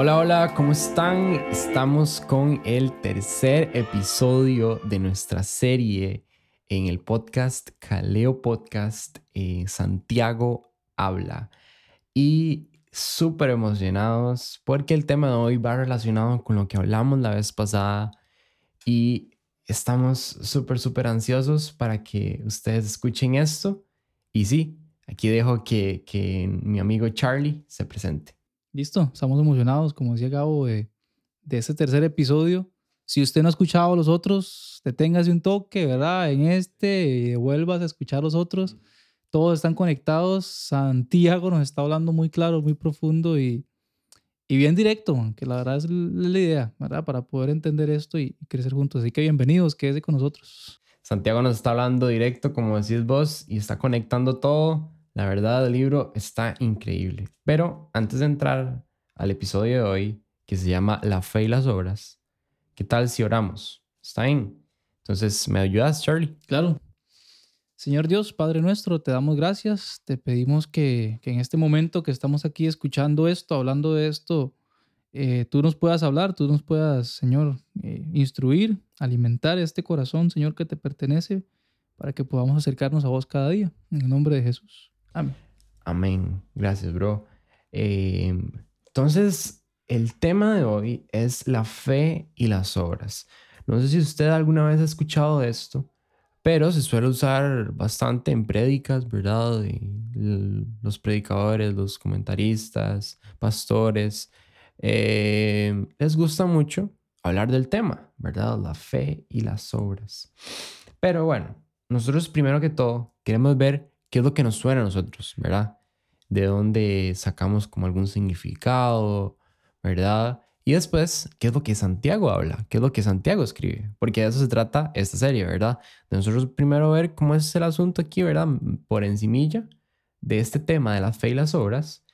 Hola, hola, ¿cómo están? Estamos con el tercer episodio de nuestra serie en el podcast Caleo Podcast eh, Santiago Habla. Y súper emocionados porque el tema de hoy va relacionado con lo que hablamos la vez pasada y estamos súper, súper ansiosos para que ustedes escuchen esto. Y sí, aquí dejo que, que mi amigo Charlie se presente. Listo, estamos emocionados, como decía Gabo, de, de este tercer episodio. Si usted no ha escuchado los otros, deténgase un toque, ¿verdad? En este, vuelvas a escuchar los otros. Todos están conectados. Santiago nos está hablando muy claro, muy profundo y, y bien directo, que la verdad es la idea, ¿verdad? Para poder entender esto y, crecer juntos. Así que bienvenidos, quédese con nosotros. Santiago nos está hablando directo, como decís vos, y está conectando todo. La verdad, el libro está increíble. Pero antes de entrar al episodio de hoy, que se llama La fe y las obras, ¿Qué tal si oramos? ¿Está bien? Entonces, ¿me ayudas, Charlie? Claro. Señor Dios, Padre nuestro, te damos gracias. Te pedimos que, en este momento que estamos aquí escuchando esto, hablando de esto, eh, tú nos puedas hablar, tú nos puedas, Señor, eh, instruir, alimentar este corazón, Señor, que te pertenece, para que podamos acercarnos a vos cada día. En el nombre de Jesús. Amén. Amén. Gracias, bro. Eh, entonces, el tema de hoy es la fe y las obras. No sé si usted alguna vez ha escuchado esto, pero se suele usar bastante en prédicas, ¿verdad? los predicadores, los comentaristas, pastores, eh, les gusta mucho hablar del tema, ¿verdad? La fe y las obras. Pero bueno, nosotros primero que todo queremos ver qué es lo que nos suena a nosotros, ¿verdad? De dónde sacamos como algún significado, ¿verdad? Y después, ¿qué es lo que Santiago habla? ¿Qué es lo que Santiago escribe? Porque de eso se trata esta serie, ¿verdad? De nosotros primero ver cómo es el asunto aquí, ¿verdad? Por encimilla de este tema de la fe y las obras.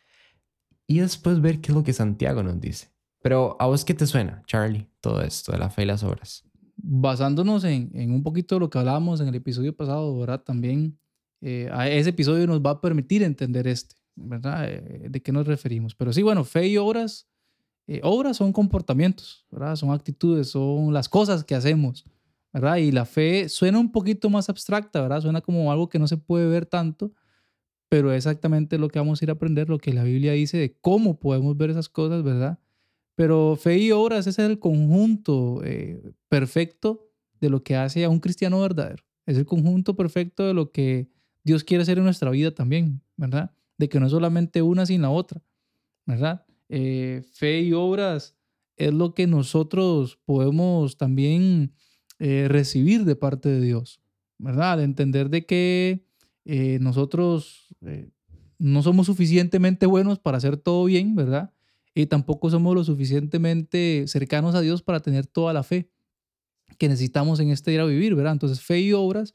Y después ver qué es lo que Santiago nos dice. Pero a vos qué te suena, Charlie, todo esto de la fe y las obras? Basándonos en, un poquito de lo que hablábamos en el episodio pasado, ¿verdad? También eh, a ese episodio nos va a permitir entender este, ¿verdad? Eh, ¿De qué nos referimos? Pero sí, bueno, fe y obras eh, obras son comportamientos, ¿verdad? Son actitudes, son las cosas que hacemos, ¿verdad? Y la fe suena un poquito más abstracta, ¿verdad? Suena como algo que no se puede ver tanto, pero es exactamente lo que vamos a ir a aprender, lo que la Biblia dice de cómo podemos ver esas cosas, ¿verdad? Pero fe y obras, ese es el conjunto eh, perfecto de lo que hace a un cristiano verdadero. Es el conjunto perfecto de lo que Dios quiere hacer en nuestra vida también, ¿verdad? De que no es solamente una sin la otra, ¿verdad? Eh, fe y obras es lo que nosotros podemos también eh, recibir de parte de Dios, ¿verdad? De entender de que eh, nosotros no somos suficientemente buenos para hacer todo bien, ¿verdad? Y tampoco somos lo suficientemente cercanos a Dios para tener toda la fe que necesitamos en este día a vivir, ¿verdad? Entonces, fe y obras,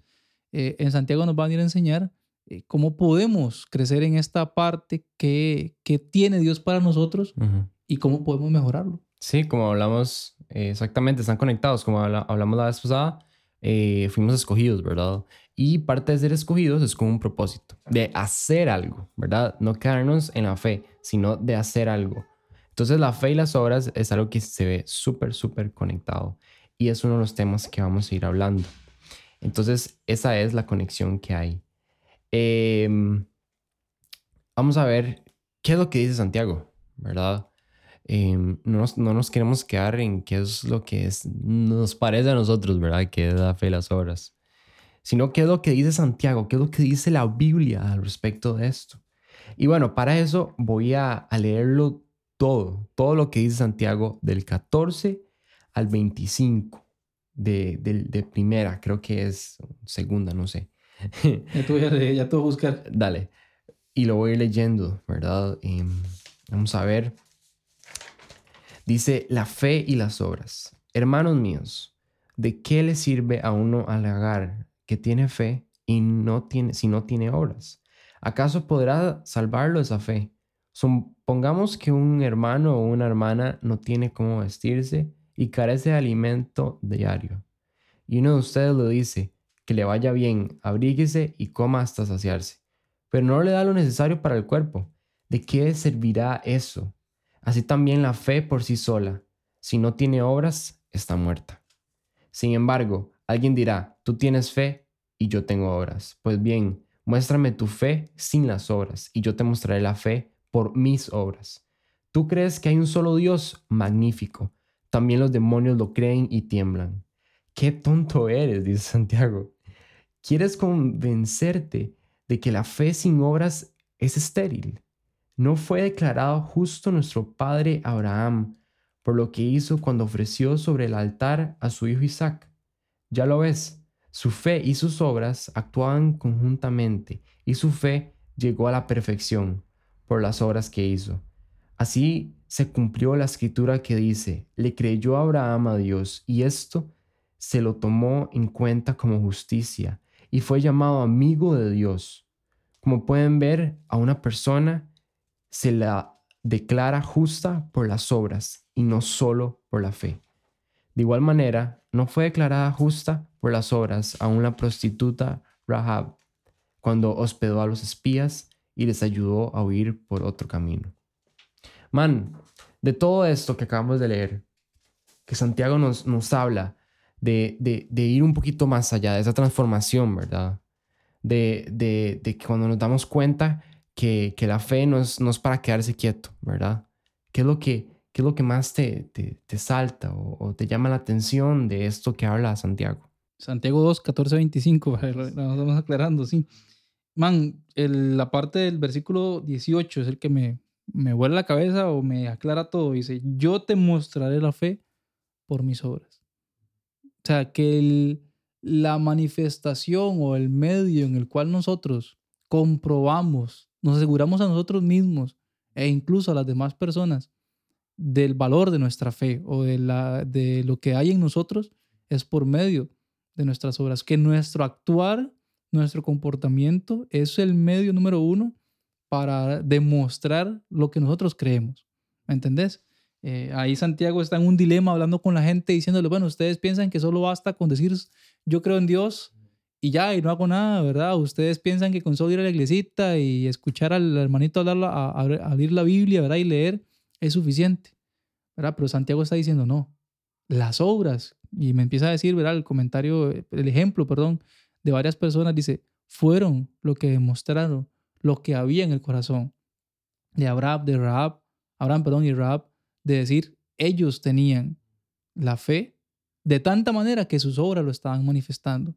en Santiago nos van a ir a enseñar eh, cómo podemos crecer en esta parte que, que tiene Dios para nosotros y cómo podemos mejorarlo. Sí, como hablamos, eh, exactamente, están conectados, como hablamos la vez pasada, eh, fuimos escogidos, ¿verdad? Y parte de ser escogidos es con un propósito, de hacer algo, ¿verdad? No quedarnos en la fe, sino de hacer algo. Entonces la fe y las obras es algo que se ve súper, súper conectado. Y es uno de los temas que vamos a ir hablando. Entonces esa es la conexión que hay. Em, vamos a ver qué es lo que dice Santiago, ¿verdad? Em, no, nos, no, nos, queremos quedar en qué es lo que es, nos parece a nosotros, ¿verdad? Que es la fe las obras. Sino qué es lo que dice Santiago, qué es lo que dice la Biblia al respecto de esto. Y bueno, para eso voy a, a leerlo todo, todo lo que dice Santiago del 14 al 25 de, de, de primera, creo que es segunda, no sé. ya, te voy a, ya te voy a buscar. Dale. Y lo voy a ir leyendo, ¿verdad? Em, vamos a ver. Dice, la fe y las obras. Hermanos míos, ¿de qué le sirve a uno halagar que tiene fe y no tiene, si no tiene obras? ¿Acaso podrá salvarlo esa fe? Supongamos que un hermano o una hermana no tiene cómo vestirse y carece de alimento diario. Y uno de ustedes lo dice, que le vaya bien, abríguese y coma hasta saciarse, pero no le da lo necesario para el cuerpo. ¿De qué servirá eso? Así también la fe por sí sola, si no tiene obras, está muerta. Sin embargo, alguien dirá, tú tienes fe y yo tengo obras. Pues bien, muéstrame tu fe sin las obras, y yo te mostraré la fe por mis obras. ¿Tú crees que hay un solo Dios? Magnífico. También los demonios lo creen y tiemblan. Qué tonto eres, dice Santiago. ¿Quieres convencerte de que la fe sin obras es estéril? ¿No fue declarado justo nuestro padre Abraham por lo que hizo cuando ofreció sobre el altar a su hijo Isaac? Ya lo ves, su fe y sus obras actuaban conjuntamente y su fe llegó a la perfección por las obras que hizo. Así se cumplió la escritura que dice, le creyó Abraham a Dios y esto se lo tomó en cuenta como justicia y fue llamado amigo de Dios. Como pueden ver, a una persona se la declara justa por las obras y no solo por la fe. De igual manera, no fue declarada justa por las obras aún la prostituta Rahab cuando hospedó a los espías y les ayudó a huir por otro camino. Man, de todo esto que acabamos de leer, que Santiago nos, nos habla de, de, ir un poquito más allá, de esa transformación, ¿verdad? De, de, de que cuando nos damos cuenta que, que la fe no es, no es, para quedarse quieto, ¿verdad? ¿Qué es lo que, qué es lo que más te, te, te salta o, te llama la atención de esto que habla Santiago? Santiago 2, 14, 25, lo vamos aclarando, sí. Man, el, la parte del versículo 18 es el que me, me vuela la cabeza o me aclara todo. Dice, yo te mostraré la fe por mis obras. O sea, que la manifestación o el medio en el cual nosotros comprobamos, nos aseguramos a nosotros mismos e incluso a las demás personas del valor de nuestra fe o de, la, de lo que hay en nosotros es por medio de nuestras obras. Que nuestro actuar, nuestro comportamiento es el medio número uno para demostrar lo que nosotros creemos. ¿Me entendés? Eh, ahí Santiago está en un dilema hablando con la gente diciéndole, bueno, ustedes piensan que solo basta con decir yo creo en Dios y ya, y no hago nada, ¿verdad? Ustedes piensan que con solo ir a la iglesita y escuchar al hermanito hablar, a, a, abrir la Biblia, ¿verdad? Y leer es suficiente, ¿verdad? Pero Santiago está diciendo, no, las obras, y me empieza a decir, ¿verdad? El comentario, el ejemplo, perdón, de varias personas, dice, fueron lo que demostraron lo que había en el corazón de Abraham, de Rahab, Abraham, perdón, y Rahab, de decir, ellos tenían la fe de tanta manera que sus obras lo estaban manifestando,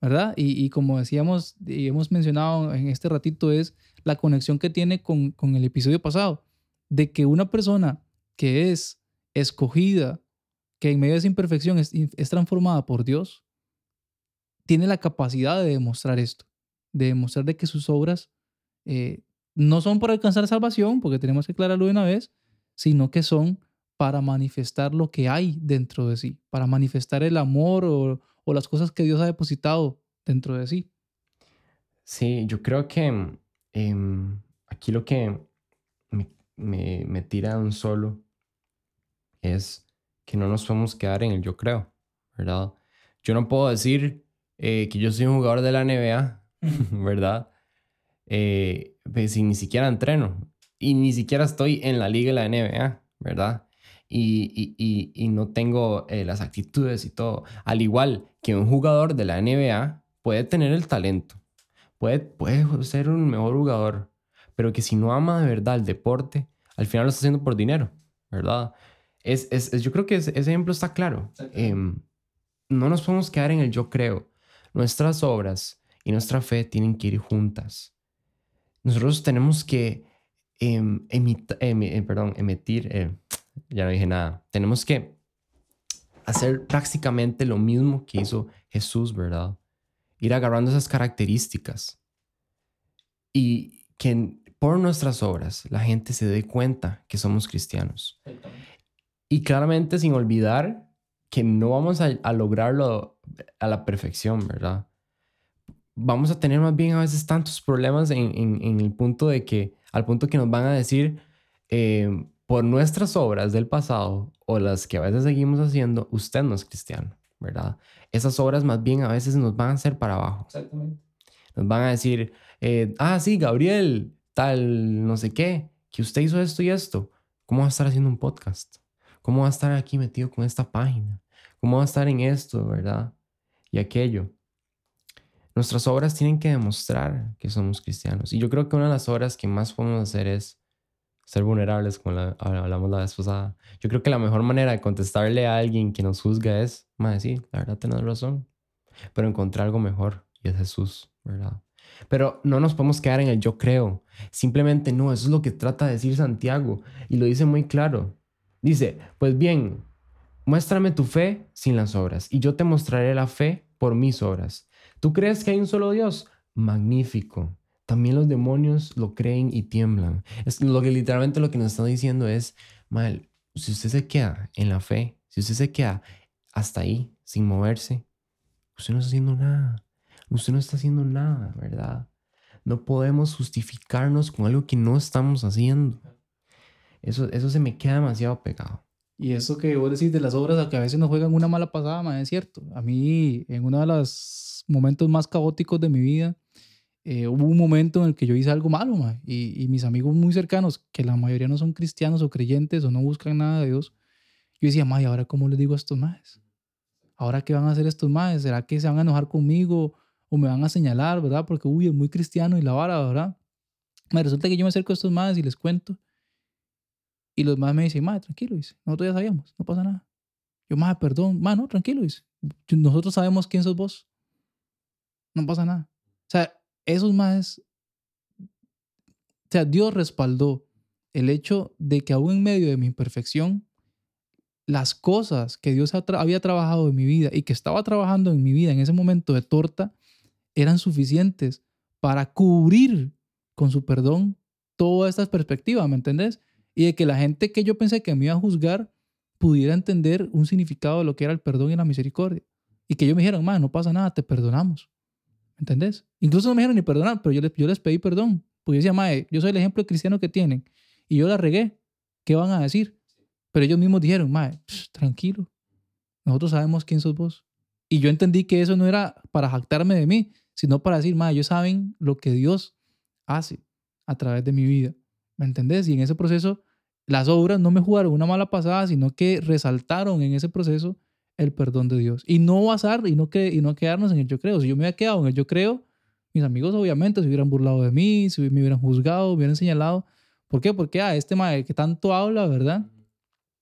¿verdad? Y, y como decíamos y hemos mencionado en este ratito, es la conexión que tiene con, con el episodio pasado, de que una persona que es escogida, que en medio de esa imperfección es, es transformada por Dios, tiene la capacidad de demostrar esto, de demostrar de que sus obras eh, no son para alcanzar salvación, porque tenemos que aclararlo de una vez, sino que son para manifestar lo que hay dentro de sí, para manifestar el amor o, las cosas que Dios ha depositado dentro de sí. Sí, yo creo que eh, aquí lo que me, me, me tira un solo es que no nos podemos quedar en el yo creo, ¿verdad? Yo no puedo decir eh, que yo soy un jugador de la NBA, ¿verdad? Eh, pues, ni siquiera entreno y ni siquiera estoy en la liga de la NBA, ¿verdad? Y, y, y, y no tengo eh, las actitudes y todo. Al igual que un jugador de la NBA puede tener el talento, puede, puede ser un mejor jugador, pero que si no ama de verdad el deporte, al final lo está haciendo por dinero, ¿verdad? Es, es, es yo creo que ese, ese ejemplo está claro. Eh, no nos podemos quedar en el yo creo. Nuestras obras y nuestra fe tienen que ir juntas nosotros tenemos que em, em, perdón, emitir, eh, ya no dije nada, tenemos que hacer prácticamente lo mismo que hizo Jesús, ¿verdad? Ir agarrando esas características y que por nuestras obras la gente se dé cuenta que somos cristianos. Y claramente sin olvidar que no vamos a lograrlo a la perfección, ¿verdad? Vamos a tener más bien a veces tantos problemas en, en, en el punto de que, al punto que nos van a decir, eh, por nuestras obras del pasado o las que a veces seguimos haciendo, usted no es cristiano, ¿verdad? Esas obras más bien a veces nos van a hacer para abajo. Exactamente. Nos van a decir, eh, ah, sí, Gabriel, tal, no sé qué, que usted hizo esto y esto. ¿Cómo va a estar haciendo un podcast? ¿Cómo va a estar aquí metido con esta página? ¿Cómo va a estar en esto, verdad? Y aquello. Nuestras obras tienen que demostrar que somos cristianos. Y yo creo que una de las obras que más podemos hacer es ser vulnerables, como hablamos la vez pasada. Yo creo que la mejor manera de contestarle a alguien que nos juzga es, más sí, la verdad tenés razón, pero encontrar algo mejor y es Jesús, ¿verdad? Pero no nos podemos quedar en el yo creo. Simplemente no, eso es lo que trata de decir Santiago y lo dice muy claro. Dice, pues bien, muéstrame tu fe sin las obras y yo te mostraré la fe por mis obras. ¿Tú crees que hay un solo Dios? Magnífico. También los demonios lo creen y tiemblan. Es lo que literalmente lo que nos está diciendo es, mal, si usted se queda en la fe, si usted se queda hasta ahí sin moverse, usted no está haciendo nada. Usted no está haciendo nada, ¿verdad? No podemos justificarnos con algo que no estamos haciendo. Eso, eso se me queda demasiado pegado. Y eso que vos decís de las obras que a veces nos juegan una mala pasada, es cierto. A mí, en uno de los momentos más caóticos de mi vida, eh, hubo un momento en el que yo hice algo malo, y, y, mis amigos muy cercanos, que la mayoría no son cristianos o creyentes o no buscan nada de Dios, yo decía, ma, ¿y ahora cómo les digo a estos más? ¿Ahora qué van a hacer estos más? ¿Será que se van a enojar conmigo? o me van a señalar, ¿verdad? Porque, uy, es muy cristiano y la vara, ¿verdad? Me resulta que yo me acerco a estos madres y les cuento. Y los más me dicen, madre, tranquilo, dice. Nosotros ya sabíamos, no pasa nada. Yo, madre, perdón, madre, no, tranquilo, dice. Nosotros sabemos quién sos vos. No pasa nada. O sea, esos más. O sea, Dios respaldó el hecho de que aún en medio de mi imperfección, las cosas que Dios había trabajado en mi vida y que estaba trabajando en mi vida en ese momento de torta, eran suficientes para cubrir con su perdón todas estas perspectivas, ¿me entendés? Y de que la gente que yo pensé que me iba a juzgar pudiera entender un significado de lo que era el perdón y la misericordia. Y que yo me dijeron, no pasa nada, te perdonamos. ¿Me entendés? Incluso no me dijeron ni perdonar, pero yo les, yo les pedí perdón. Porque yo decía, mae, yo soy el ejemplo cristiano que tienen. Y yo la regué. ¿Qué van a decir? Pero ellos mismos dijeron, mae, tranquilo. Nosotros sabemos quién sos vos. Y yo entendí que eso no era para jactarme de mí, sino para decir, ma, ellos saben lo que Dios hace a través de mi vida. ¿Me entendés? Y en ese proceso, las obras no me jugaron una mala pasada, sino que resaltaron en ese proceso el perdón de Dios. Y no basar y no, que, y no quedarnos en el yo creo. Si yo me hubiera quedado en el yo creo, mis amigos obviamente se hubieran burlado de mí, se me hubieran juzgado, me hubieran señalado. ¿Por qué? Porque a ah, este madre que tanto habla, ¿verdad?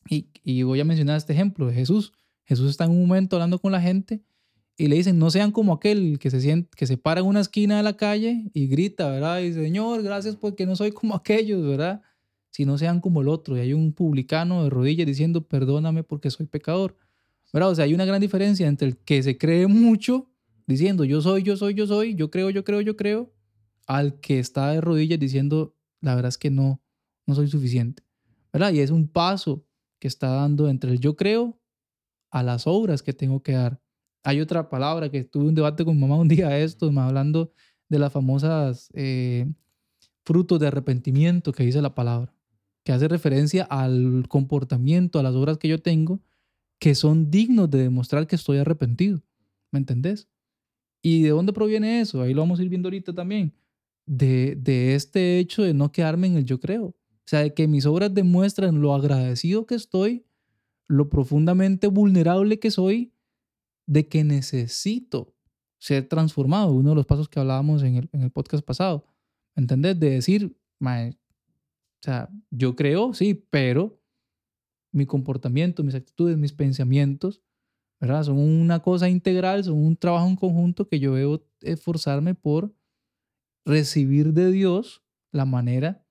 Y, y voy a mencionar este ejemplo de Jesús. Jesús está en un momento hablando con la gente y le dicen, no sean como aquel que se, siente, que se para en una esquina de la calle y grita, ¿verdad? Y Señor, gracias porque no soy como aquellos, ¿verdad? Si no sean como el otro. Y hay un publicano de rodillas diciendo, perdóname porque soy pecador. ¿Verdad? O sea, hay una gran diferencia entre el que se cree mucho, diciendo, yo soy, yo soy, yo soy, yo creo, yo creo, yo creo, al que está de rodillas diciendo, la verdad es que no, no soy suficiente. ¿Verdad? Y es un paso que está dando entre el yo creo a las obras que tengo que dar. Hay otra palabra que tuve un debate con mi mamá un día de estos, hablando de las famosas eh, frutos de arrepentimiento que dice la palabra, que hace referencia al comportamiento, a las obras que yo tengo, que son dignos de demostrar que estoy arrepentido. ¿Me entendés? ¿Y de dónde proviene eso? Ahí lo vamos a ir viendo ahorita también. De, de este hecho de no quedarme en el yo creo. O sea, de que mis obras demuestran lo agradecido que estoy, lo profundamente vulnerable que soy de que necesito ser transformado. Uno de los pasos que hablábamos en el, en el podcast pasado. ¿Entendés? De decir, o sea, yo creo, sí, pero mi comportamiento, mis actitudes, mis pensamientos, ¿verdad? Son una cosa integral, son un trabajo en conjunto que yo debo esforzarme por recibir de Dios la manera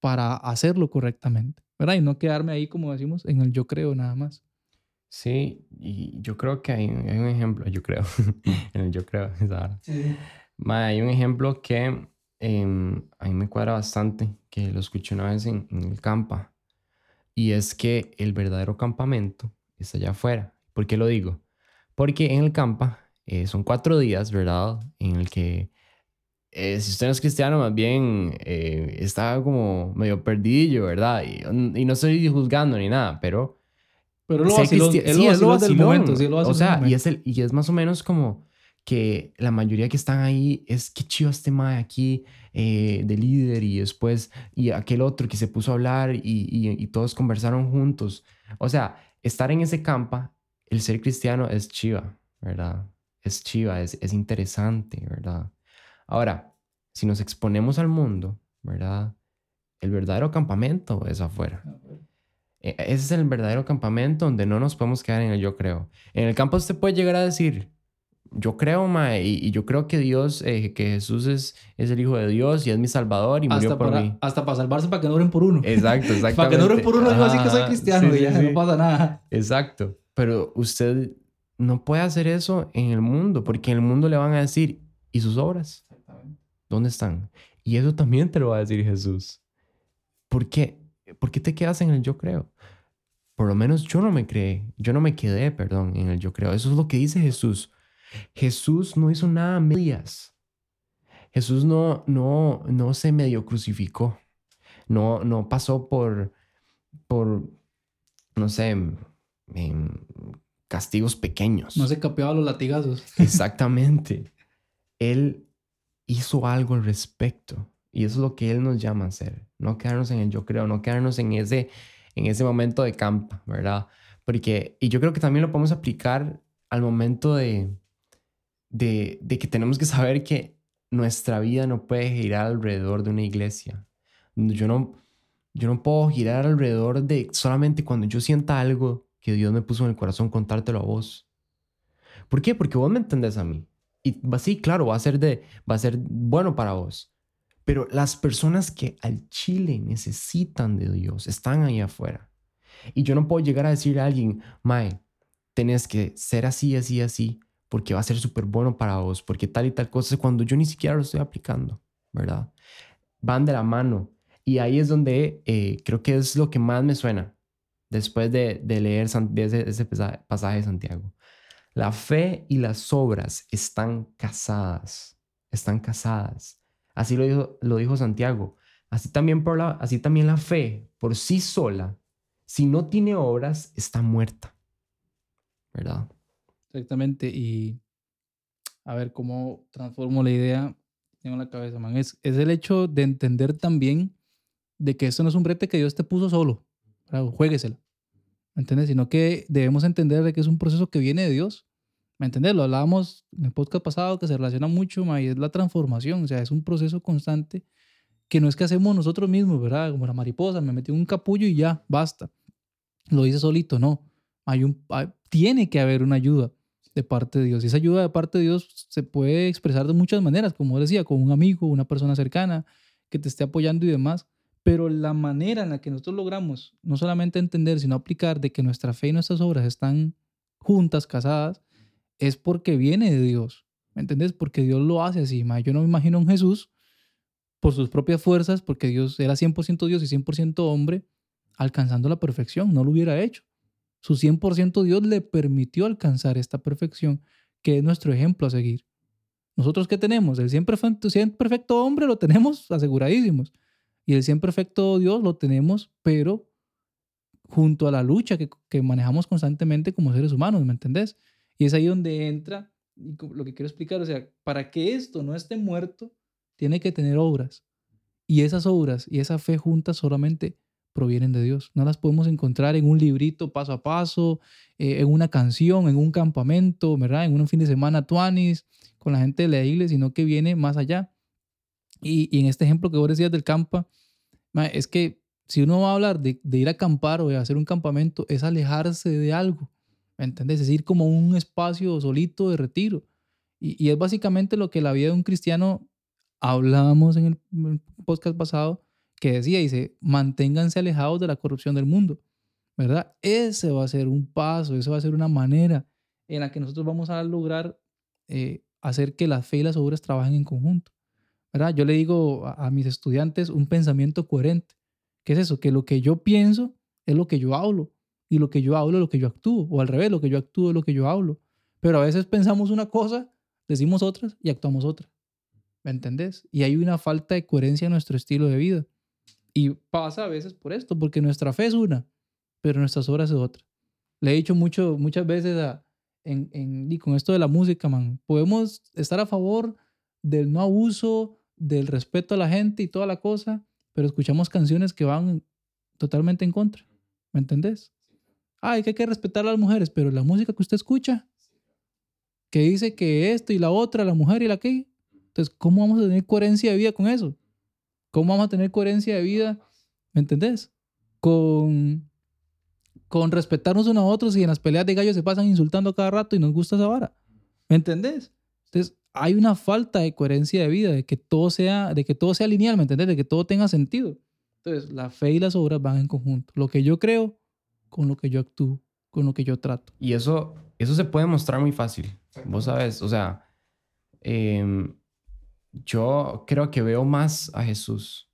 para hacerlo correctamente, ¿verdad? Y no quedarme ahí, como decimos, en el yo creo nada más. Sí, y yo creo que hay, un ejemplo, yo creo, en el yo creo, Sí. hay un ejemplo que em, a mí me cuadra bastante, que lo escuché una vez en, el campa, y es que el verdadero campamento está allá afuera. ¿Por qué lo digo? Porque en el campa eh, son cuatro días, ¿verdad? En el que eh, si usted no es cristiano, más bien eh, está como medio perdidillo, ¿verdad? Y, y, no estoy juzgando ni nada, pero pero lo vaciló, sí, es lo del momento, sí, lo O sea, y es, el, y es más o menos como que la mayoría que están ahí es que chido este mae aquí eh, de líder y después y aquel otro que se puso a hablar y, y, todos conversaron juntos. O sea, estar en ese campa, el ser cristiano es chiva, ¿verdad? Es chiva, es, es interesante, ¿verdad? Ahora, si nos exponemos al mundo, ¿verdad? El verdadero campamento es afuera. E, ese es el verdadero campamento donde no nos podemos quedar en el yo creo. En el campo usted puede llegar a decir, yo creo, ma, y, yo creo que Dios, eh, que Jesús es, es el Hijo de Dios y es mi Salvador y murió por mí. Hasta para salvarse para que no oren por uno. Exacto, exacto. para que no oren por uno, digo así que soy cristiano y ya no pasa nada. Exacto. Pero usted no puede hacer eso en el mundo, porque en el mundo le van a decir, ¿y sus obras? ¿Dónde están? Y eso también te lo va a decir Jesús. ¿Por qué? ¿Por qué te quedas en el yo creo? Por lo menos yo no me creé, yo no me quedé, perdón, en el yo creo. Eso es lo que dice Jesús. Jesús no hizo nada a medias. Jesús no, no, no se medio crucificó. No, no pasó por, por, no sé, castigos pequeños. No se capeaba los latigazos. Exactamente. Él hizo algo al respecto. Y eso es lo que Él nos llama a hacer. No quedarnos en el yo creo, no quedarnos en ese, en ese momento de campa, ¿verdad? Porque, y yo creo que también lo podemos aplicar al momento de, de, que tenemos que saber que nuestra vida no puede girar alrededor de una iglesia. Yo no, yo no puedo girar alrededor de solamente cuando yo sienta algo que Dios me puso en el corazón contártelo a vos. ¿Por qué? Porque vos me entendés a mí. Y sí, claro, va a ser, de, va a ser bueno para vos. Pero las personas que al Chile necesitan de Dios están ahí afuera. Y yo no puedo llegar a decirle a alguien, Mae, tenés que ser así, así, así, porque va a ser súper bueno para vos, porque tal y tal cosa, cuando yo ni siquiera lo estoy aplicando, ¿verdad? Van de la mano. Y ahí es donde eh, creo que es lo que más me suena después de, leer ese, ese pasaje de Santiago. La fe y las obras están casadas, están casadas. Así lo dijo, lo dijo Santiago. Así también, por la, así también la fe por sí sola, si no tiene obras, está muerta. ¿Verdad? Exactamente. Y a ver cómo transformo la idea en la cabeza, man. Es, es el hecho de entender también de que esto no es un brete que Dios te puso solo. Jueguesela. ¿Me entiendes? Sino que debemos entender de que es un proceso que viene de Dios. ¿Me entiendes? Lo hablábamos en el podcast pasado que se relaciona mucho, man, y es la transformación. O sea, es un proceso constante que no es que hacemos nosotros mismos, ¿verdad? Como la mariposa, me metí un capullo y ya, basta. Lo hice solito, no. Hay un, tiene que haber una ayuda de parte de Dios. Y esa ayuda de parte de Dios se puede expresar de muchas maneras, como decía, con un amigo, una persona cercana que te esté apoyando y demás. Pero la manera en la que nosotros logramos no solamente entender, sino aplicar de que nuestra fe y nuestras obras están juntas, casadas, es porque viene de Dios. ¿Me entendés? Porque Dios lo hace así. Yo no me imagino a un Jesús por sus propias fuerzas, porque Dios era 100% Dios y 100% hombre, alcanzando la perfección. No lo hubiera hecho. Su 100% Dios le permitió alcanzar esta perfección, que es nuestro ejemplo a seguir. Nosotros qué tenemos? El 100% perfecto hombre lo tenemos aseguradísimos. Y el 100% perfecto Dios lo tenemos, pero junto a la lucha que, que, manejamos constantemente como seres humanos, ¿me entendés? Y es ahí donde entra lo que quiero explicar, o sea, para que esto no esté muerto, tiene que tener obras. Y esas obras y esa fe juntas solamente provienen de Dios. No las podemos encontrar en un librito paso a paso, eh, en una canción, en un campamento, ¿verdad? En un fin de semana tuanis, con la gente de la iglesia, sino que viene más allá. Y, en este ejemplo que vos decías del campa, es que si uno va a hablar de, ir a acampar o de hacer un campamento, es alejarse de algo, ¿me entendés? Es ir como un espacio solito de retiro. Y, y es básicamente lo que la vida de un cristiano hablábamos en el podcast pasado, que decía, dice, manténganse alejados de la corrupción del mundo, ¿verdad? Ese va a ser un paso, esa va a ser una manera en la que nosotros vamos a lograr eh, hacer que la fe y las obras trabajen en conjunto, ¿verdad? Yo le digo a, mis estudiantes un pensamiento coherente. ¿Qué es eso? Que lo que yo pienso es lo que yo hablo y lo que yo hablo es lo que yo actúo, o al revés, lo que yo actúo es lo que yo hablo. Pero a veces pensamos una cosa, decimos otras y actuamos otra. ¿Me entendés? Y hay una falta de coherencia en nuestro estilo de vida. Y pasa a veces por esto, porque nuestra fe es una, pero nuestras obras es otra. Le he dicho mucho, muchas veces en, en, y con esto de la música, man. Podemos estar a favor del no abuso, del respeto a la gente y toda la cosa, pero escuchamos canciones que van totalmente en contra. ¿Me entendés? Ay, que hay que respetar a las mujeres, pero la música que usted escucha, que dice que esto y la otra, la mujer y la que. Entonces, ¿cómo vamos a tener coherencia de vida con eso? ¿Cómo vamos a tener coherencia de vida, ¿me entendés? Con, con respetarnos unos a otros y en las peleas de gallos se pasan insultando cada rato y nos gusta esa vara. ¿Me entendés? Entonces, hay una falta de coherencia de vida, de que todo sea, de que todo sea lineal, ¿me entendés? De que todo tenga sentido. Entonces, la fe y las obras van en conjunto. Lo que yo creo con lo que yo actúo, con lo que yo trato. Y eso, eso se puede mostrar muy fácil. Vos sabes, o sea, em, yo creo que veo más a Jesús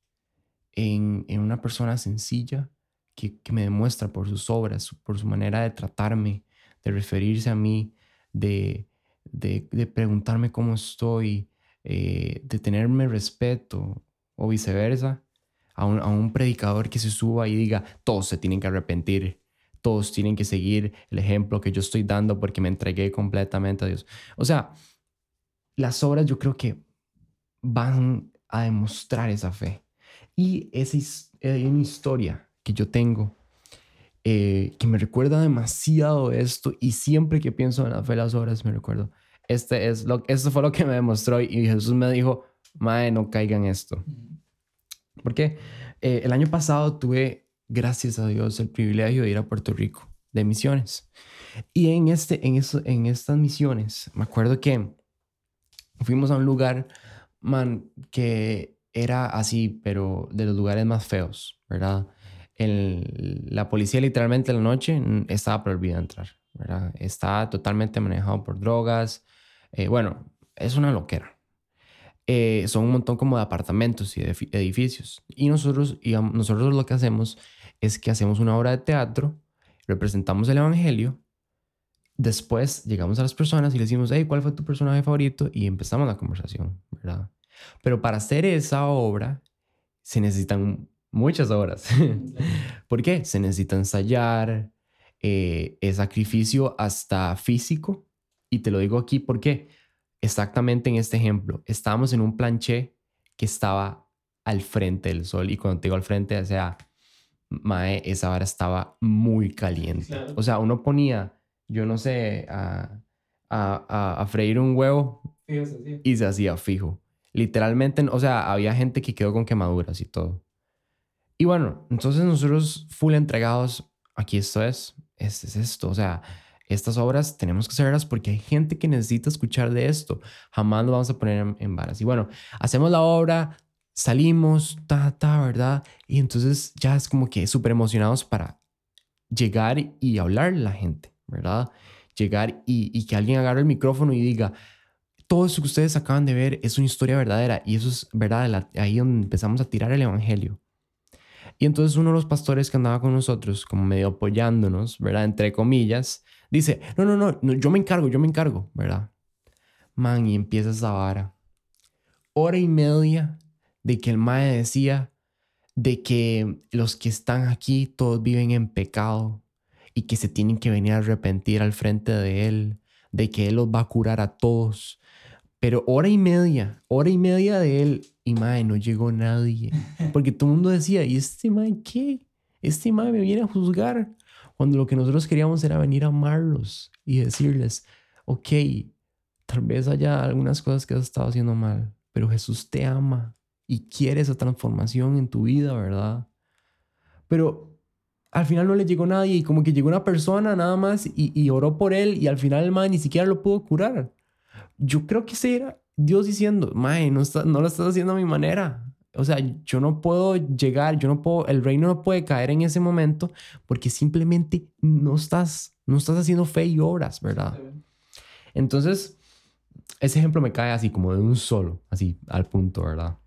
en, en una persona sencilla que, que, me demuestra por sus obras, por su manera de tratarme, de referirse a mí, de, de, de preguntarme cómo estoy, eh, de tenerme respeto o viceversa, a un, a un predicador que se suba y diga, todos se tienen que arrepentir, todos tienen que seguir el ejemplo que yo estoy dando porque me entregué completamente a Dios. O sea, las obras yo creo que van a demostrar esa fe. Y esa es una historia que yo tengo eh, que me recuerda demasiado esto y siempre que pienso en la fe las obras me recuerdo. Este es lo, esto fue lo que me demostró y Jesús me dijo, Mae, no caigan esto. Porque eh, el año pasado tuve, gracias a Dios, el privilegio de ir a Puerto Rico de misiones. Y en, este, en, eso, en estas misiones, me acuerdo que fuimos a un lugar man, que era así, pero de los lugares más feos, ¿verdad? El, la policía literalmente en la noche estaba prohibida entrar, ¿verdad? Está totalmente manejado por drogas. Eh, bueno, es una loquera. Eh, son un montón como de apartamentos y de edificios. Y nosotros, y nosotros lo que hacemos es que hacemos una obra de teatro, representamos el Evangelio, después llegamos a las personas y les decimos, hey, ¿cuál fue tu personaje favorito? Y empezamos la conversación, ¿verdad? Pero para hacer esa obra se necesitan muchas horas. ¿Por qué? Se necesita ensayar, eh, es sacrificio hasta físico. Y te lo digo aquí porque exactamente en este ejemplo, estábamos en un planché que estaba al frente del sol. Y cuando te digo al frente, o sea, mae, esa vara estaba muy caliente. Claro. O sea, uno ponía, yo no sé, a, a, a freír un huevo y se hacía fijo. Literalmente, o sea, había gente que quedó con quemaduras y todo. Y bueno, entonces nosotros full entregados, aquí esto es, este es esto, o sea, estas obras tenemos que hacerlas porque hay gente que necesita escuchar de esto. Jamás lo vamos a poner en, en varas. Y bueno, hacemos la obra, salimos, ta, ta, ¿verdad? Y entonces ya es como que súper emocionados para llegar y hablar la gente, ¿verdad? Llegar y, y que alguien agarre el micrófono y diga, todo eso que ustedes acaban de ver es una historia verdadera y eso es verdad, ahí donde empezamos a tirar el evangelio. Y entonces uno de los pastores que andaba con nosotros, como medio apoyándonos, ¿verdad? Entre comillas, dice, no, no, no, no yo me encargo, yo me encargo, ¿verdad? Man, y empieza esa vara. Hora y media de que el mae decía de que los que están aquí todos viven en pecado y que se tienen que venir a arrepentir al frente de él, de que él los va a curar a todos, pero hora y media, hora y media de él y mae, no llegó nadie. Porque todo el mundo decía, ¿y este mae qué? Este mae me viene a juzgar. Cuando lo que nosotros queríamos era venir a amarlos y decirles, ok, tal vez haya algunas cosas que has estado haciendo mal, pero Jesús te ama y quiere esa transformación en tu vida, ¿verdad? Pero al final no le llegó nadie y como que llegó una persona nada más y, y oró por él y al final el mae ni siquiera lo pudo curar yo creo que ese era Dios diciendo, Mae, no, está, no lo estás haciendo a mi manera. O sea, yo no puedo llegar, yo no puedo, el reino no puede caer en ese momento porque simplemente no estás, no estás haciendo fe y obras, ¿verdad? Entonces, ese ejemplo me cae así como de un solo, así al punto, ¿verdad?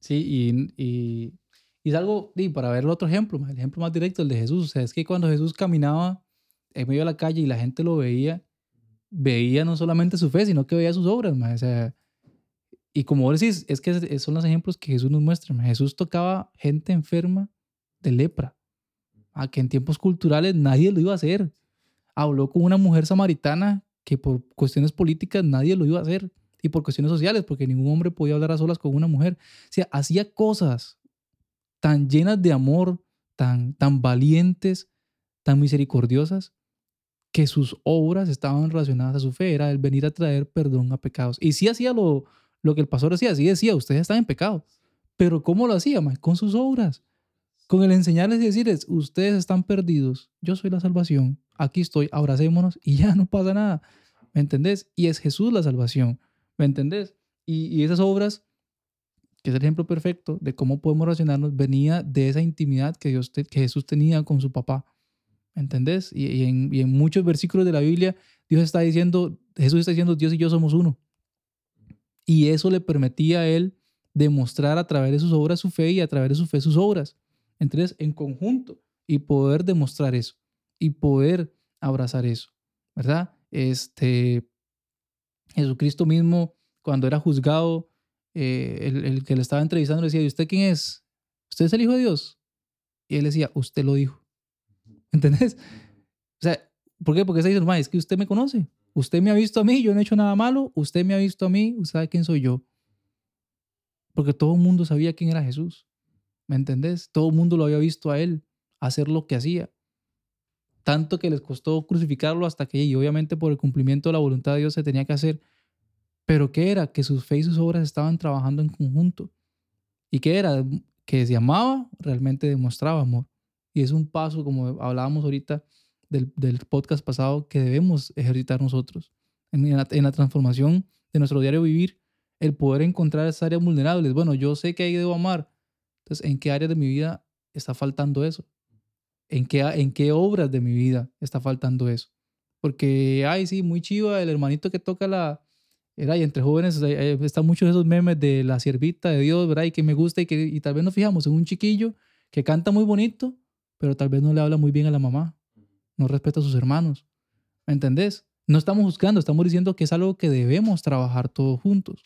Sí, y, y, y es algo, y para ver el otro ejemplo, el ejemplo más directo, el de Jesús. O sea, es que cuando Jesús caminaba en medio de la calle y la gente lo veía, veía no solamente su fe, sino que veía sus obras, O sea, y como vos decís, es que son los ejemplos que Jesús nos muestra. Jesús tocaba gente enferma de lepra, a que en tiempos culturales nadie lo iba a hacer. habló con una mujer samaritana que por cuestiones políticas nadie lo iba a hacer y por cuestiones sociales, porque ningún hombre podía hablar a solas con una mujer. O sea, hacía cosas tan llenas de amor, tan, tan valientes, tan misericordiosas, que sus obras estaban relacionadas a su fe, era el venir a traer perdón a pecados. Y sí hacía lo, lo que el pastor decía, sí decía, ustedes están en pecado. Pero ¿cómo lo hacía? Con sus obras. Con el enseñarles y decirles, ustedes están perdidos, yo soy la salvación, aquí estoy, abracémonos y ya no pasa nada. ¿Me entendés? Y es Jesús la salvación. ¿Me entendés? Y, esas obras, que es el ejemplo perfecto de cómo podemos relacionarnos, venía de esa intimidad que, Dios que Jesús tenía con su papá. ¿Me entendés? Y, en, y, en, muchos versículos de la Biblia, Dios está diciendo, Jesús está diciendo, Dios y yo somos uno. Y eso le permitía a él demostrar a través de sus obras su fe y a través de su fe sus obras. Entonces, en conjunto, y poder demostrar eso, y poder abrazar eso, ¿verdad? Este, Jesucristo mismo, cuando era juzgado, eh, el, que le estaba entrevistando le decía, ¿y usted quién es? ¿Usted es el Hijo de Dios? Y él decía, usted lo dijo. ¿Entendés? O sea, ¿por qué? Porque está diciendo, es que usted me conoce. Usted me ha visto a mí, yo no he hecho nada malo. Usted me ha visto a mí, usted sabe quién soy yo. Porque todo el mundo sabía quién era Jesús. ¿Me entendés? Todo el mundo lo había visto a él hacer lo que hacía. Tanto que les costó crucificarlo hasta que, y obviamente por el cumplimiento de la voluntad de Dios se tenía que hacer. Pero ¿qué era? Que sus fe y sus obras estaban trabajando en conjunto. ¿Y qué era? Que se amaba, realmente demostraba amor. Y es un paso, como hablábamos ahorita del, del podcast pasado, que debemos ejercitar nosotros. En, la, transformación de nuestro diario vivir, el poder encontrar esas áreas vulnerables. Bueno, yo sé que ahí debo amar. Entonces, ¿en qué área de mi vida está faltando eso? ¿En qué, ¿En qué obras de mi vida está faltando eso? Porque, ay, sí, muy chiva, el hermanito que toca la... Era, y entre jóvenes están muchos de esos memes de la siervita de Dios, ¿verdad? Y que me gusta y que y tal vez nos fijamos en un chiquillo que canta muy bonito, pero tal vez no le habla muy bien a la mamá, no respeta a sus hermanos. ¿Me entendés? No estamos buscando, estamos diciendo que es algo que debemos trabajar todos juntos.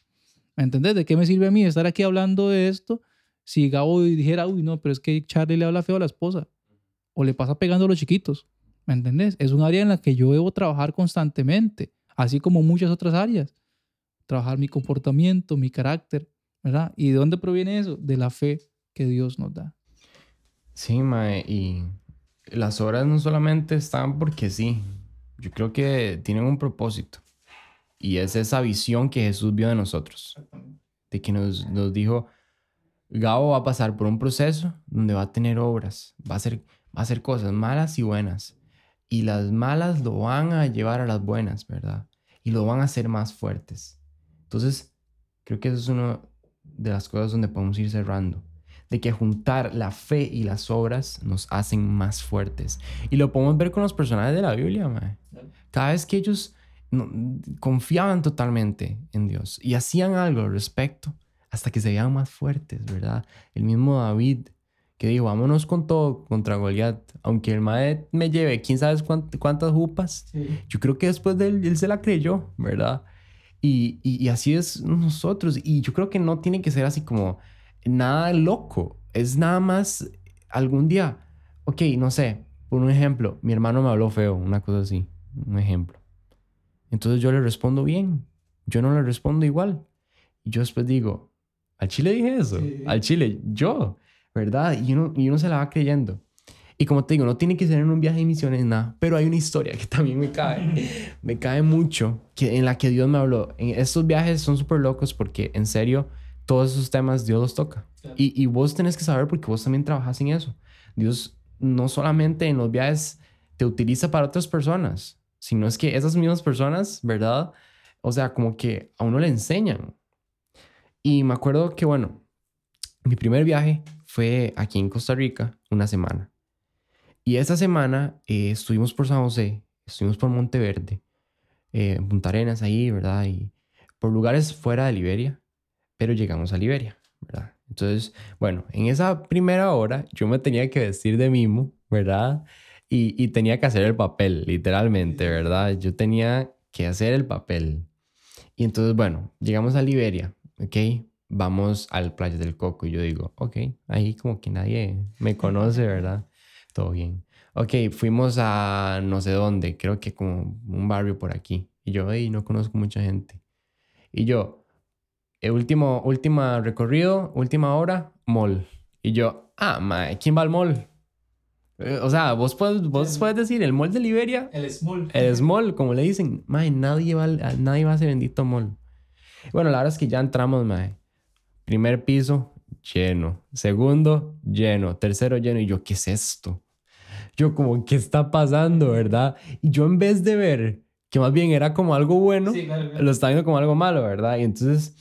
¿Me entendés? ¿De qué me sirve a mí estar aquí hablando de esto si Gabo dijera, uy, no, pero es que Charlie le habla feo a la esposa o le pasa pegando a los chiquitos? ¿Me entendés? Es un área en la que yo debo trabajar constantemente, así como muchas otras áreas. Trabajar mi comportamiento, mi carácter, ¿verdad? ¿Y de dónde proviene eso? De la fe que Dios nos da. Sí, Mae, y las horas no solamente están porque sí, yo creo que tienen un propósito. Y es esa visión que Jesús vio de nosotros. De que nos, nos dijo, Gabo va a pasar por un proceso donde va a tener obras, va a, hacer, va a hacer cosas malas y buenas. Y las malas lo van a llevar a las buenas, ¿verdad? Y lo van a hacer más fuertes. Entonces, creo que eso es una de las cosas donde podemos ir cerrando de que juntar la fe y las obras nos hacen más fuertes. Y lo podemos ver con los personajes de la Biblia, Cada vez que ellos confiaban totalmente en Dios y hacían algo al respecto, hasta que se veían más fuertes, ¿verdad? El mismo David que dijo, vámonos con todo contra Goliat, aunque el mae me lleve quién sabe cuántas jupas, yo creo que después de él, él se la creyó, ¿verdad? Y, y, y, así es nosotros, y yo creo que no tiene que ser así como, nada loco. Es nada más algún día, ok, no sé, por un ejemplo, mi hermano me habló feo, una cosa así, un ejemplo. Entonces yo le respondo bien, yo no le respondo igual. Y yo después digo, al chile dije eso, al chile, yo, ¿verdad? Y uno, y uno se la va creyendo. Y como te digo, no tiene que ser en un viaje de misiones, nada, pero hay una historia que también me cae, me cae mucho, que, en la que Dios me habló. En estos viajes son súper locos porque, en serio, todos esos temas Dios los toca. Y, y, vos tenés que saber porque vos también trabajas en eso. Dios no solamente en los viajes te utiliza para otras personas, sino es que esas mismas personas, ¿verdad? O sea, como que a uno le enseñan. Y me acuerdo que, bueno, mi primer viaje fue aquí en Costa Rica, una semana. Y esa semana eh, estuvimos por San José, estuvimos por Monteverde, eh, Punta Arenas ahí, ¿verdad? Y por lugares fuera de Liberia pero llegamos a Liberia, ¿verdad? Entonces, bueno, en esa primera hora yo me tenía que vestir de mimo, ¿verdad? Y, y tenía que hacer el papel, literalmente, ¿verdad? Yo tenía que hacer el papel. Y entonces, bueno, llegamos a Liberia, ¿ok? Vamos al Playa del Coco y yo digo, ok, ahí como que nadie me conoce, ¿verdad? Todo bien. ok, fuimos a no sé dónde, creo que como un barrio por aquí. Y yo, hey, no conozco mucha gente. Y yo, el último, última recorrido, última hora, mall. Y yo, ah, mae, ¿quién va al mall? Eh, O sea, vos puedes, vos puedes decir el mall de Liberia, El small. el small, como le dicen, mae, nadie va, al- nadie va a ese bendito mall. Bueno, la verdad es que ya entramos, mae. Primer piso, lleno. Segundo, lleno. Tercero, lleno. Y yo, ¿qué es esto? Yo como, ¿qué está pasando, verdad? Y yo en vez de ver que más bien era como algo bueno, Sí, claro, claro. lo estaba viendo como algo malo, ¿verdad? Y entonces,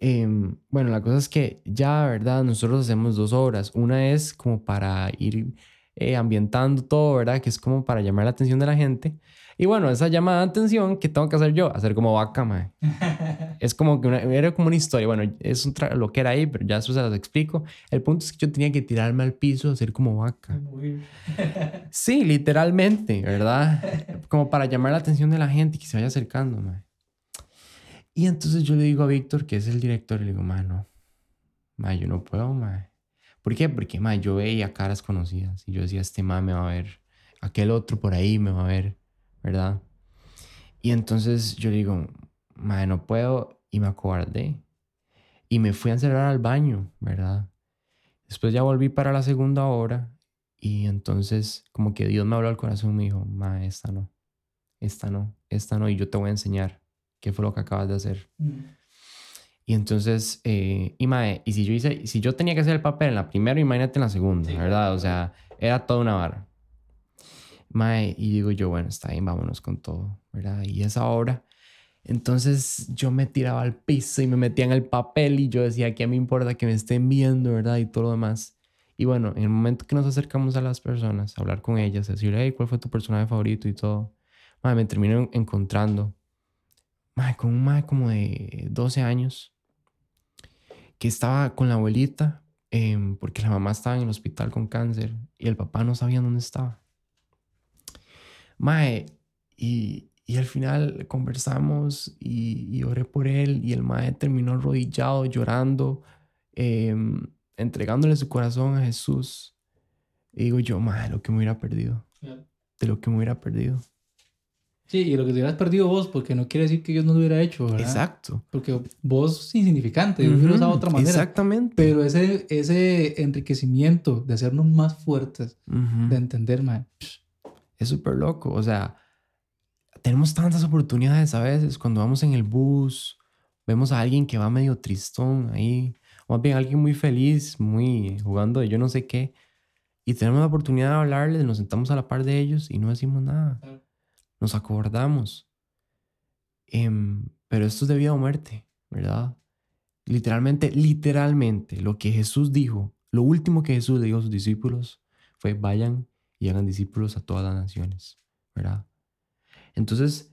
em, bueno, la cosa es que ya, ¿verdad? Nosotros hacemos dos obras. Una es como para ir eh, ambientando todo, ¿verdad? Que es como para llamar la atención de la gente. Y bueno, esa llamada de atención, ¿qué tengo que hacer yo? Hacer como vaca, mae. Es como que una, era como una historia. Bueno, es un lo que era ahí, pero ya eso se los explico. El punto es que yo tenía que tirarme al piso, hacer como vaca. Sí, literalmente, ¿verdad? Como para llamar la atención de la gente y que se vaya acercando, mae. Y entonces yo le digo a Víctor, que es el director, y le digo, mae, no. Mae, yo no puedo, mae. ¿Por qué? Porque, mae, yo veía caras conocidas y yo decía, este mae me va a ver. Aquel otro por ahí me va a ver, ¿verdad? Y entonces yo digo, mae, no puedo. Y me acobardé. Y me fui a encerrar al baño, ¿verdad? Después ya volví para la segunda hora y entonces como que Dios me habló al corazón y me dijo, ma, esta no, esta no, esta no, y yo te voy a enseñar qué fue lo que acabas de hacer. Y entonces, eh, y mae, y si yo hice, si yo tenía que hacer el papel en la primera, imagínate en la segunda, Sí, ¿verdad? claro. O sea, era toda una vara. Mae, y digo yo, bueno, está bien, vámonos con todo, ¿verdad? Y esa hora, entonces yo me tiraba al piso y me metía en el papel y yo decía, ¿qué me importa que me estén viendo, ¿verdad? Y todo lo demás. Y bueno, en el momento que nos acercamos a las personas, a hablar con ellas, decirle, hey, ¿cuál fue tu personaje favorito y todo? Mae, me terminé en- encontrando, mae, con un mae como de 12 años, que estaba con la abuelita, em, porque la mamá estaba en el hospital con cáncer y el papá no sabía dónde estaba. Mae, y, y al final conversamos y, y oré por él y el mae terminó arrodillado, llorando, em, entregándole su corazón a Jesús. Y digo yo, mae, lo que me hubiera perdido, de lo que me hubiera perdido. Sí, y lo que te hubieras perdido vos, porque no quiere decir que Dios no lo hubiera hecho, ¿verdad? Exacto. Porque vos es insignificante, Dios hubiera usado de otra manera. Exactamente. Pero ese, ese enriquecimiento de hacernos más fuertes, Ujú. de entender, man, Es súper loco. O sea, tenemos tantas oportunidades a veces cuando vamos en el bus, vemos a alguien que va medio tristón ahí, o más bien alguien muy feliz, muy jugando de yo no sé qué, y tenemos la oportunidad de hablarles, nos sentamos a la par de ellos y no decimos nada. Nos acordamos. Em, pero esto es de vida o muerte, ¿verdad? Literalmente, literalmente, lo que Jesús dijo, lo último que Jesús le dijo a sus discípulos fue vayan y hagan discípulos a todas las naciones, ¿verdad? Entonces,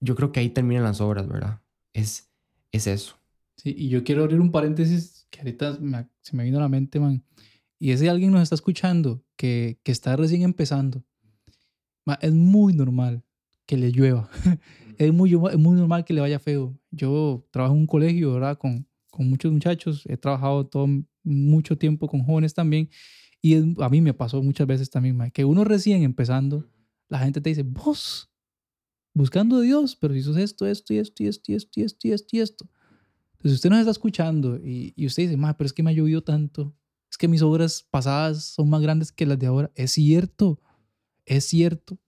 yo creo que ahí terminan las obras, ¿verdad? Es, es eso. Sí, y yo quiero abrir un paréntesis que ahorita me- se me vino a la mente, man. Y es si alguien nos está escuchando que, que está recién empezando. ma, es muy normal que le llueva. es, muy, es muy normal que le vaya feo. Yo trabajo en un colegio, ¿verdad? Con, con muchos muchachos. He trabajado todo, mucho tiempo con jóvenes también. Y es- a mí me pasó muchas veces también, que uno recién empezando, la gente te dice, vos, buscando a Dios, pero si sos esto, esto y esto y esto y esto y esto y esto y esto. Entonces, usted nos está escuchando y, y usted dice, ma, pero es que me ha llovido tanto. Es que mis obras pasadas son más grandes que las de ahora. Es cierto, es cierto.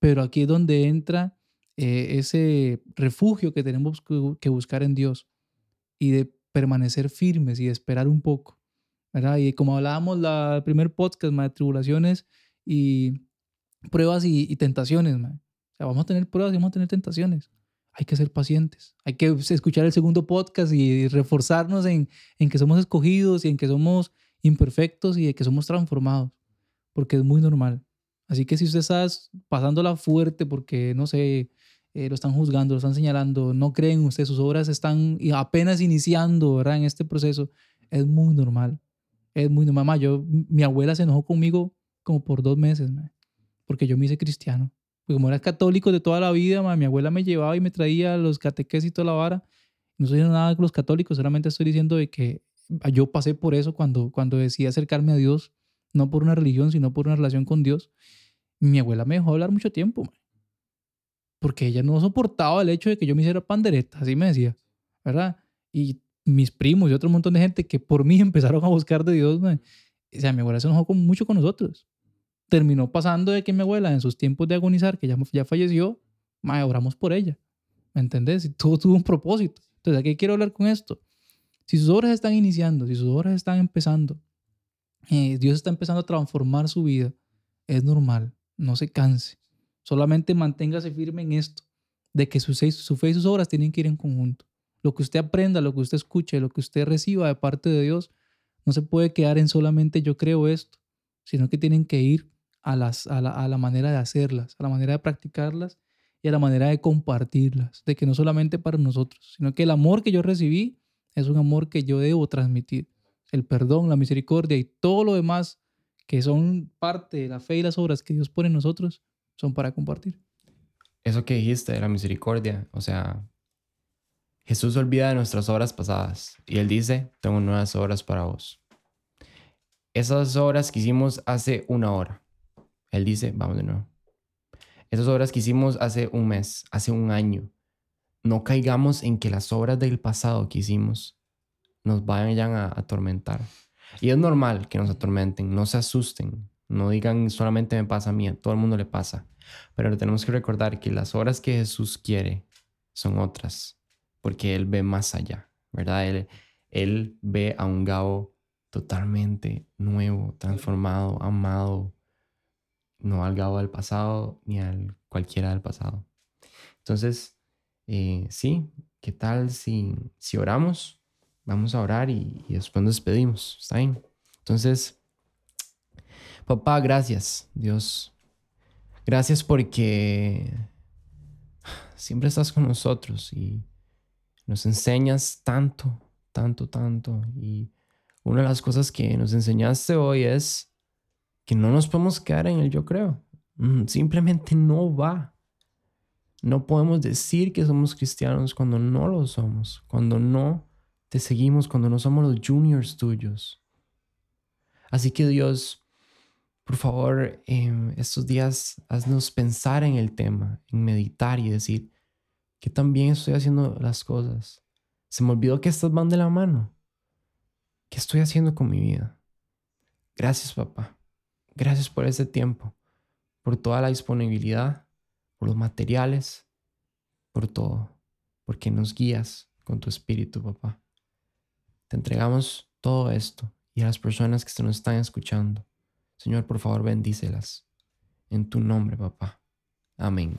Pero aquí es donde entra eh, ese refugio que tenemos que buscar en Dios y de permanecer firmes y de esperar un poco. Y como hablábamos la, el primer podcast, de tribulaciones y pruebas y, tentaciones. vamos a tener pruebas y vamos a tener tentaciones hay que ser pacientes. Hay que escuchar el segundo podcast y reforzarnos en, que somos escogidos y en que somos imperfectos y de que somos transformados, porque es muy normal. Así que si usted está pasándola fuerte porque, no sé, eh, lo están juzgando, lo están señalando, no creen en usted, sus obras están apenas iniciando. En este proceso, es muy normal. Es muy normal. Ma, Yo, mi abuela se enojó conmigo como por dos meses, porque yo me hice cristiano. Porque como era católico de toda la vida, ma, mi abuela me llevaba y me traía los catequesis y toda la vara. No estoy diciendo nada con los católicos, solamente estoy diciendo de que yo pasé por eso cuando, cuando decidí acercarme a Dios, no por una religión, sino por una relación con Dios. Mi abuela me dejó hablar mucho tiempo, porque ella no soportaba el hecho de que yo me hiciera pandereta, así me decía, ¿verdad? Y mis primos y otro montón de gente que por mí empezaron a buscar de Dios, o sea, mi abuela se enojó mucho con nosotros. Terminó pasando de que mi abuela en sus tiempos de agonizar, que ya, ya falleció, mae, oramos por ella. ¿Me entendés? Y todo tuvo un propósito. Entonces, ¿a qué quiero hablar con esto? Si sus obras están iniciando, si sus obras están empezando, eh, Dios está empezando a transformar su vida, es normal, no se canse. Solamente manténgase firme en esto, de que su, su fe y sus obras tienen que ir en conjunto. Lo que usted aprenda, lo que usted escuche, lo que usted reciba de parte de Dios, no se puede quedar en solamente yo creo esto, sino que tienen que ir a, las, a, la, a la manera de hacerlas, a la manera de practicarlas y a la manera de compartirlas, de que no solamente para nosotros, sino que el amor que yo recibí es un amor que yo debo transmitir. El perdón, la misericordia y todo lo demás que son parte de la fe y las obras que Dios pone en nosotros son para compartir. Eso que dijiste de la misericordia, o sea, Jesús olvida de nuestras obras pasadas y Él dice, tengo nuevas obras para vos. Esas obras que hicimos hace una hora, Él dice, vamos de nuevo. Esas obras que hicimos hace un mes, hace un año. No caigamos en que las obras del pasado que hicimos nos vayan a atormentar. Y es normal que nos atormenten, no se asusten, no digan solamente me pasa a mí, a todo el mundo le pasa. Pero tenemos que recordar que las obras que Jesús quiere son otras, porque Él ve más allá, ¿verdad? Él, él ve a un Gabo totalmente nuevo, transformado, amado, no al Gabo del pasado ni al cualquiera del pasado. Entonces, eh, sí, ¿qué tal si, si oramos? Vamos a orar y, y después nos despedimos, ¿está bien? Entonces, papá, gracias, Dios. Gracias porque siempre estás con nosotros y nos enseñas tanto, tanto, tanto. Y una de las cosas que nos enseñaste hoy es que no nos podemos quedar en el yo creo. Mm, simplemente no va. No podemos decir que somos cristianos cuando no lo somos, cuando no te seguimos, cuando no somos los juniors tuyos. Así que Dios, por favor, em, estos días haznos pensar en el tema, en meditar y decir que también estoy haciendo las cosas. Se me olvidó que estas van de la mano. ¿Qué estoy haciendo con mi vida? Gracias, papá. Gracias por ese tiempo, por toda la disponibilidad, por los materiales, por todo, porque nos guías con tu espíritu, papá. Te entregamos todo esto y a las personas que se nos están escuchando. Señor, por favor, bendícelas. En tu nombre, papá. Amén.